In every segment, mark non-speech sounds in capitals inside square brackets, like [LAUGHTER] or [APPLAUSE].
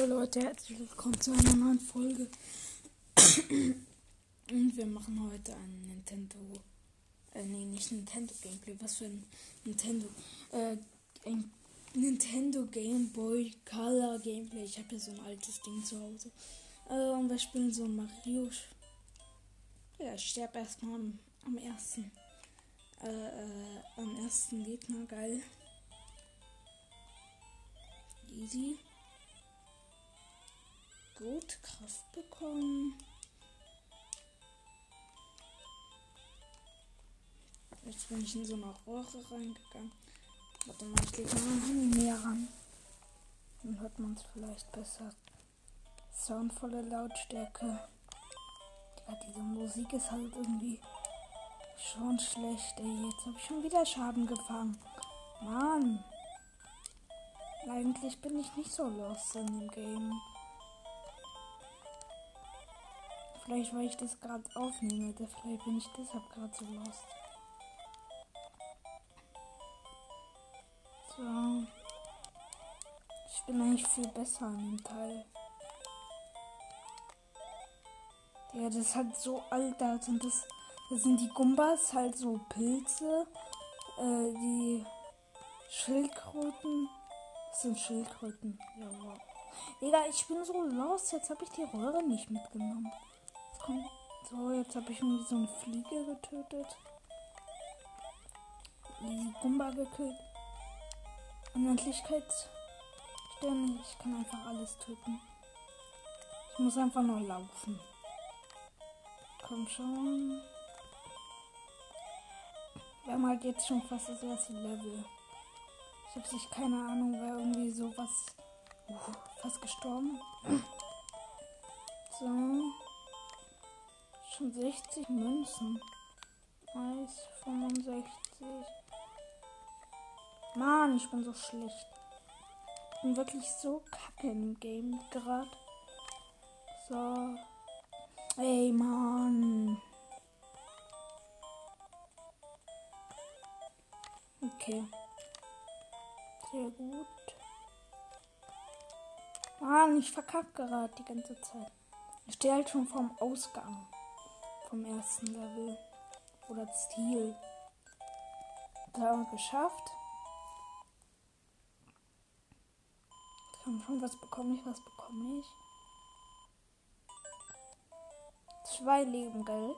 Leute, herzlich willkommen zu einer neuen Folge. [CLEARS THROAT] Und wir machen heute ein Nintendo, äh, nee, nicht Nintendo Gameplay, was für ein Nintendo, äh, ein Nintendo Game Boy Color Gameplay. Ich habe hier so ein altes Ding zu Hause. Äh, und wir spielen so ein Mario. Ja, ich sterbe erstmal am, am ersten, äh, äh, am ersten Gegner, geil. Easy. Gut, Kraft bekommen. Jetzt bin ich in so eine Rohre reingegangen. Warte mal, ich lege mal mein Handy näher ran. Dann hört man es vielleicht besser. Soundvolle Lautstärke. Ja, diese Musik ist halt irgendwie schon schlecht. Ey, jetzt habe ich schon wieder Schaden gefangen. Mann. Eigentlich bin ich nicht so lost in dem Game. Vielleicht, weil ich das gerade aufnehme. Vielleicht bin ich deshalb gerade so lost. So. Ich bin eigentlich viel besser an dem Teil. Ja, das halt so alt. Da sind, das, das sind die Gumbas halt so Pilze. Äh, die Schildkröten. Das sind Schildkröten. Ja, wow. Digga, ich bin so lost. Jetzt habe ich die Röhre nicht mitgenommen. Komm. So, jetzt habe ich irgendwie so eine Fliege getötet. Die Gumba gekillt. Unendlichkeitssterne. Ich kann einfach alles töten. Ich muss einfach nur laufen. Komm schon. Wir haben halt jetzt schon fast das erste Level. Ich habe sich keine Ahnung, wer irgendwie sowas. Uh, fast gestorben. So. Schon 60 Münzen. Nice, 65. Mann, ich bin so schlecht. Ich bin wirklich so kacke im Game gerade. So. Ey, Mann. Okay. Sehr gut. Mann, ich verkacke gerade die ganze Zeit. Ich stehe halt schon vorm Ausgang vom ersten Level. Oder Ziel. Da geschafft. Komm schon, was bekomme ich? Was bekomme ich? Zwei Leben, gell?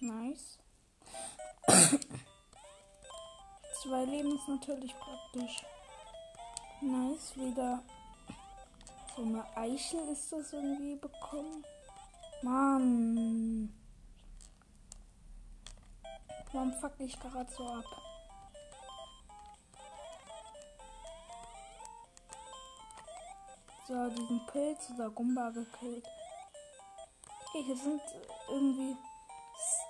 Nice. [COUGHS] Zwei Leben ist natürlich praktisch. Nice, wieder so eine Eichel ist das irgendwie bekommen. Mann. Warum fuck ich gerade so ab? So, diesen Pilz oder Gumba gekillt. Okay, hier sind irgendwie.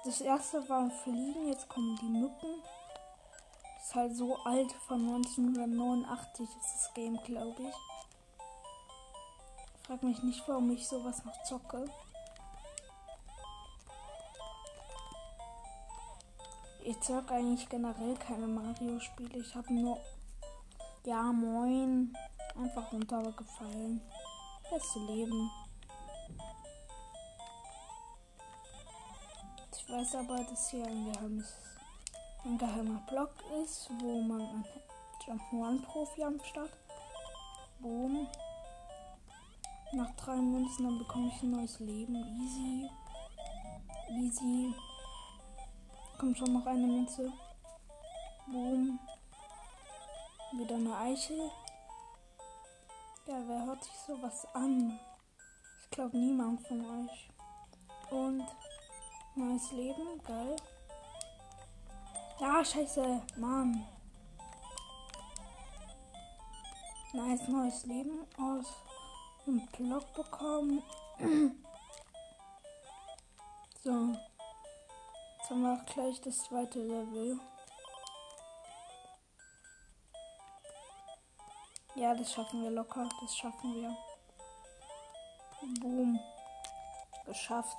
Das erste waren Fliegen, jetzt kommen die Mücken. Ist halt so alt, von 1989 ist das Game, glaube ich. Frag mich nicht, warum ich sowas noch zocke. Ich zocke eigentlich generell keine Mario-Spiele. Ich habe nur. Ja, moin. Einfach runtergefallen. Beste Leben. Ich weiß aber, dass hier ein geheimes. Ein geheimer Block ist, wo man ein Jump One Profi am Start. Boom. Nach drei Münzen, dann bekomme ich ein neues Leben. Easy. Easy. Kommt schon noch eine Münze. Boom. Wieder eine Eichel. Ja, wer hört sich sowas an? Ich glaube niemand von euch. Und neues Leben, geil. Ja, scheiße, Mann. Nice neues Leben aus einem Block bekommen. [CLEARS THROAT] so. Auch gleich das zweite Level. Ja, das schaffen wir locker. Das schaffen wir. Boom. Geschafft.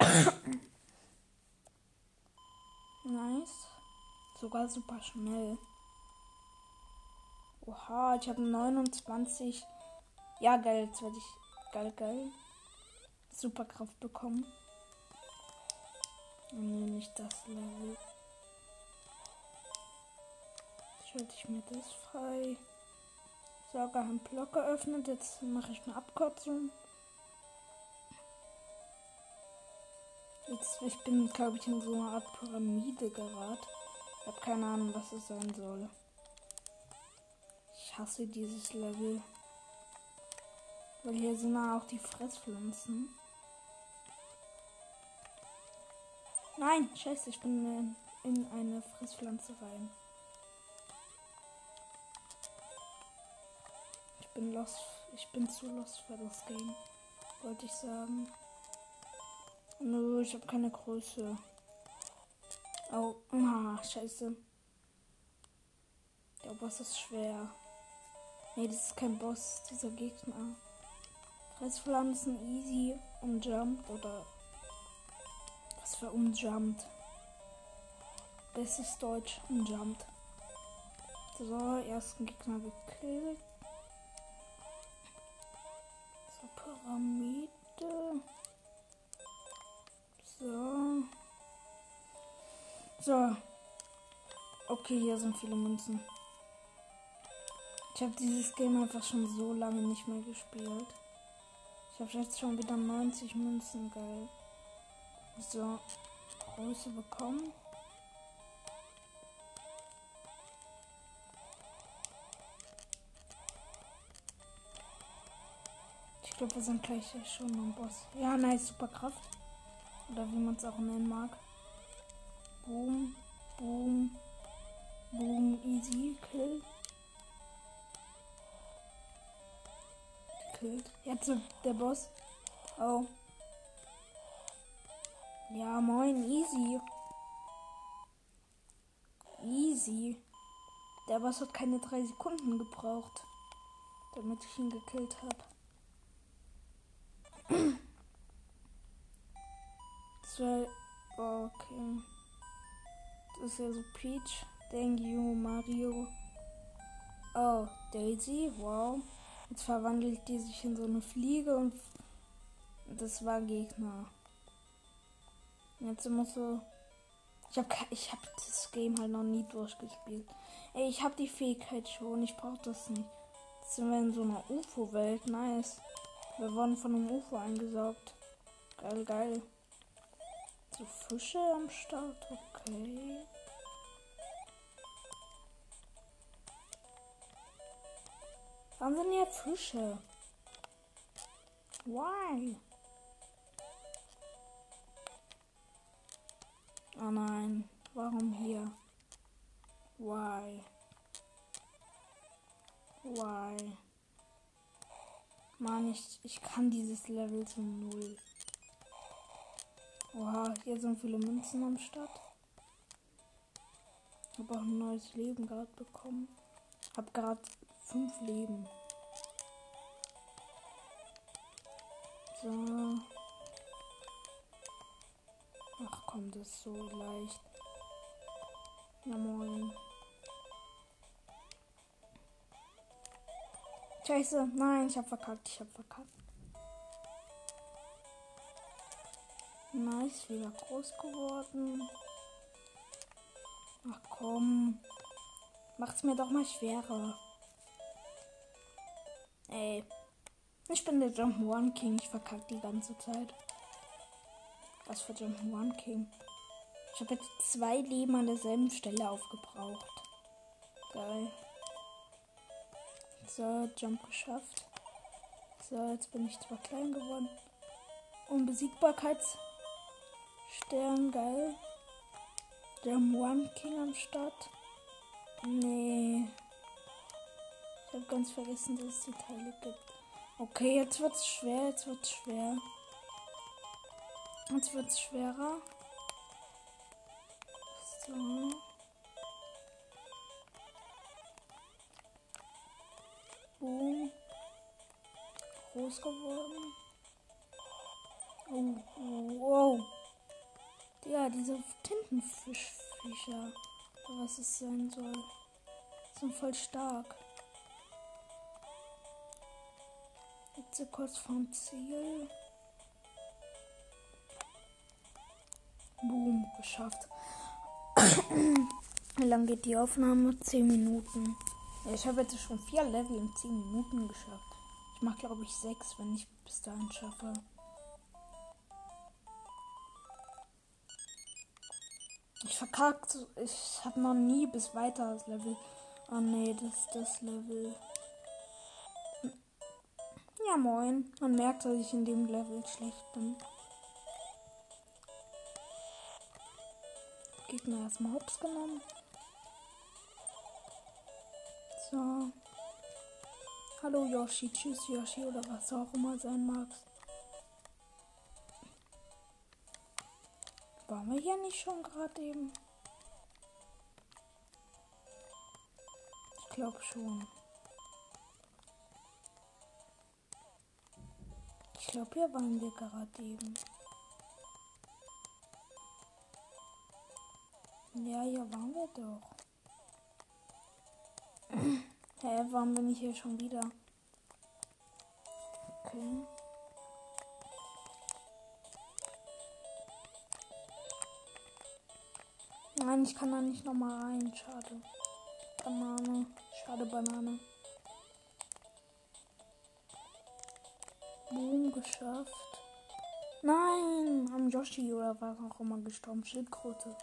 [COUGHS] nice. Sogar super schnell. Oha, ich habe 29. Ja, geil, jetzt werde ich geil, geil. Superkraft bekommen. Nee, nicht das Level. Schalte ich mir das frei. Sogar ein Block geöffnet. Jetzt mache ich eine Abkürzung. Jetzt, ich bin, glaube ich, in so einer Art Pyramide geraten. Ich habe keine Ahnung, was es sein soll. Ich hasse dieses Level. Weil hier sind auch die Fresspflanzen. Nein, scheiße, ich bin in eine Fresspflanze rein. Ich bin lost. Ich bin zu lost für das Game. Wollte ich sagen. Nö, ich habe keine Größe. Oh, ah, scheiße. Der Boss ist schwer. Nee, das ist kein Boss, dieser Gegner. Fresspflanzen easy umjumpt oder was für umjumpt. Bestes Deutsch umjumpt. So, ersten Gegner gekillt. So, Pyramide. So. So. Okay, hier sind viele Münzen. Ich habe dieses Game einfach schon so lange nicht mehr gespielt. Ich habe jetzt schon wieder 90 Münzen, geil. So, Größe bekommen. Ich glaube, wir sind gleich schon am Boss. Ja, nice, Superkraft. Oder wie man es auch nennen mag. Boom, boom, boom, easy, kill. Killt. Jetzt der Boss. Oh. Ja, moin, easy. Easy. Der Boss hat keine drei Sekunden gebraucht, damit ich ihn gekillt habe. [CLEARS THROAT] Zwei. Okay. Das ist ja so Peach. Thank you, Mario. Oh, Daisy. Wow. Jetzt verwandelt die sich in so eine Fliege und das war Gegner. Jetzt muss so. Ich habe ich hab das Game halt noch nie durchgespielt. Ey, ich habe die Fähigkeit schon. Ich brauche das nicht. Jetzt sind wir in so einer UFO-Welt. Nice. Wir wurden von einem UFO eingesaugt. Geil, geil. So Fische am Start, okay. Warum sind hier Fische? Why? Oh nein, warum hier? Why? Why? Mann, ich, ich kann dieses Level zu null. Oha, hier sind viele Münzen am Start. Habe auch ein neues Leben gerade bekommen. Hab gerade fünf Leben. So. Ach komm, das ist so leicht. Ja moin. Scheiße, nein, ich hab verkackt, ich hab verkackt. Nice, wieder groß geworden. Ach komm. Macht's mir doch mal schwerer. Ey. Ich bin der Jump One King. Ich verkacke die ganze Zeit. Was für Jump One King? Ich habe jetzt zwei Leben an derselben Stelle aufgebraucht. Geil. So, Jump geschafft. So, jetzt bin ich zwar klein geworden. Unbesiegbarkeits Stern, geil. Der One King am Start. Nee. Ich habe ganz vergessen, dass es die Teile gibt. Okay, jetzt wird's schwer, jetzt wird's schwer. Jetzt wird es schwerer. So. Boom. Groß geworden. Oh, wow. Ja, diese Tintenfischviecher. Was es sein soll. Sind voll stark. Jetzt kurz vorm Ziel. Boom, geschafft. [CLEARS THROAT] Wie lange geht die Aufnahme? 10 Minuten. Ich habe jetzt schon vier Level in 10 Minuten geschafft. Ich mache, glaube ich, 6, wenn ich bis dahin schaffe. Ich verkackt. Ich habe noch nie bis weiter das Level. Oh nee, das ist das Level. Ja, moin. Man merkt, dass ich in dem Level schlecht bin. Gegner erstmal hops genommen. So. Hallo Yoshi, tschüss Yoshi oder was auch immer sein magst. Waren wir hier nicht schon gerade eben? Ich glaube schon. Ich glaube, hier waren wir gerade eben. Ja, hier waren wir doch. [CLEARS THROAT] Hä, warum bin ich hier schon wieder? Okay. Nein, ich kann da nicht nochmal rein. Schade. Banane. Schade, Banane. Boom, geschafft. Nein, am Yoshi oder was auch immer gestorben. Schildkröte.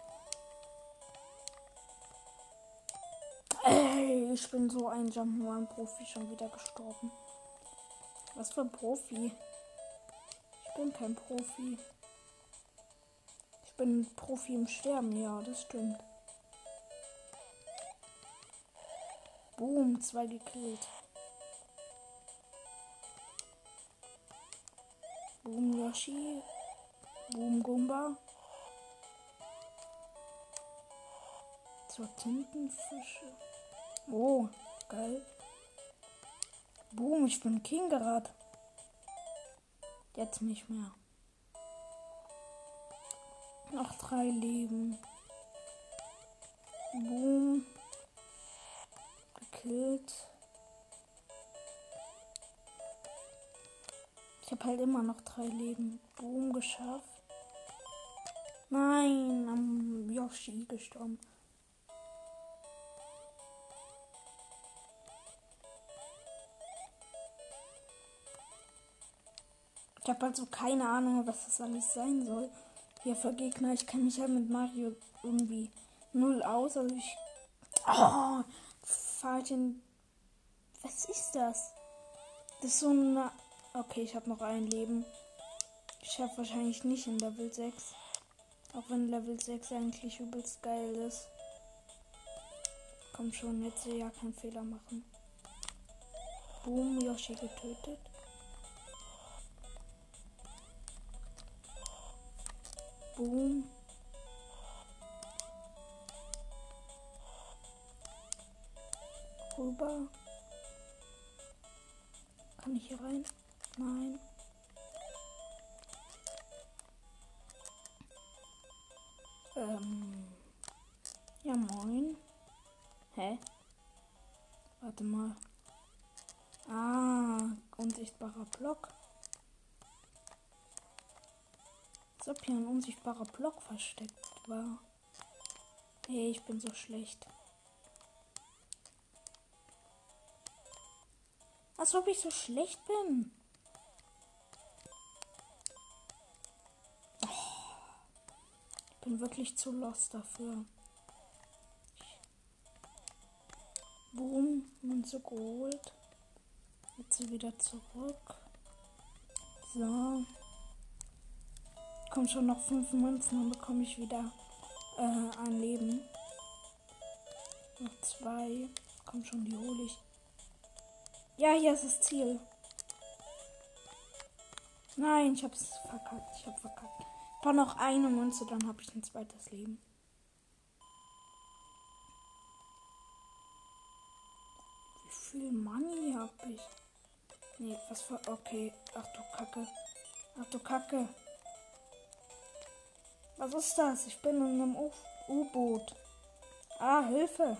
Ich bin so ein Jump'n'Run-Profi schon wieder gestorben. Was für ein Profi? Ich bin kein Profi bin Profi im Sterben, ja, das stimmt. Boom, zwei gekillt. Boom Yoshi. Boom Gumba. Zur Tintenfische. Oh, geil. Boom, ich bin King gerade. Jetzt nicht mehr. Noch drei Leben. Boom. Gekillt. Ich habe halt immer noch drei Leben. Boom geschafft. Nein, am Yoshi gestorben. Ich habe also keine Ahnung, was das alles sein soll hier für Gegner. Ich kenne mich ja mit Mario irgendwie null aus. Also ich. Oh, Fahrchen. Was ist das? Das ist so eine. Okay, ich habe noch ein Leben. Ich schaffe wahrscheinlich nicht in Level 6. Auch wenn Level 6 eigentlich übelst geil ist. Komm schon, jetzt ja keinen Fehler machen. Boom, Yoshi getötet. Boom. Rüber. Kann ich hier rein? Nein. Ähm. Ja, moin. Hä? Warte mal. Ah, unsichtbarer Block. Als ob hier ein unsichtbarer Block versteckt war. Hey, ich bin so schlecht. Als ob ich so schlecht bin. Ich bin wirklich zu lost dafür. Boom, Münze geholt. Jetzt wieder zurück. So. Kommt schon noch fünf Münzen, dann bekomme ich wieder äh, ein Leben. Noch zwei. Kommt schon, die hole ich. Ja, hier ist das Ziel. Nein, ich hab's verkackt. Ich hab verkackt. Ich brauche noch eine Münze, dann habe ich ein zweites Leben. Wie viel Money hab ich? Nee, was für. Okay. Ach du Kacke. Ach du Kacke. Was ist das? Ich bin in einem U-Boot. Ah, Hilfe.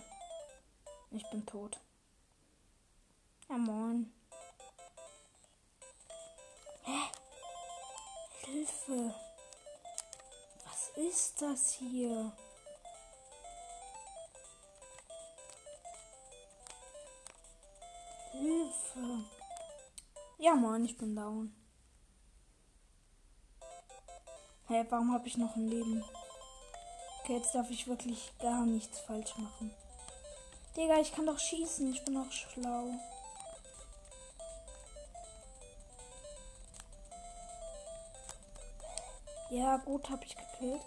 Ich bin tot. Ja, moin. Hä? Hilfe. Was ist das hier? Hilfe. Ja, Mann, ich bin down. Hä, hey, warum habe ich noch ein Leben? Okay, jetzt darf ich wirklich gar nichts falsch machen. Digga, ich kann doch schießen. Ich bin auch schlau. Ja, gut, habe ich gekillt.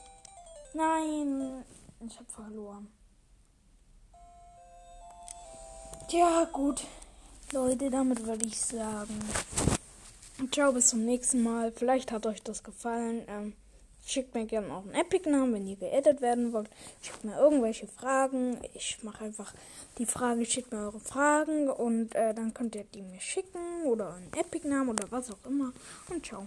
Nein, ich habe verloren. Ja, gut. Leute, damit würde ich sagen. Ciao, bis zum nächsten Mal. Vielleicht hat euch das gefallen. Ähm, schickt mir gerne auch einen Epic-Namen, wenn ihr geedit werden wollt. Schickt mir irgendwelche Fragen. Ich mache einfach die Frage, schickt mir eure Fragen und äh, dann könnt ihr die mir schicken oder einen Epic-Namen oder was auch immer. Und ciao.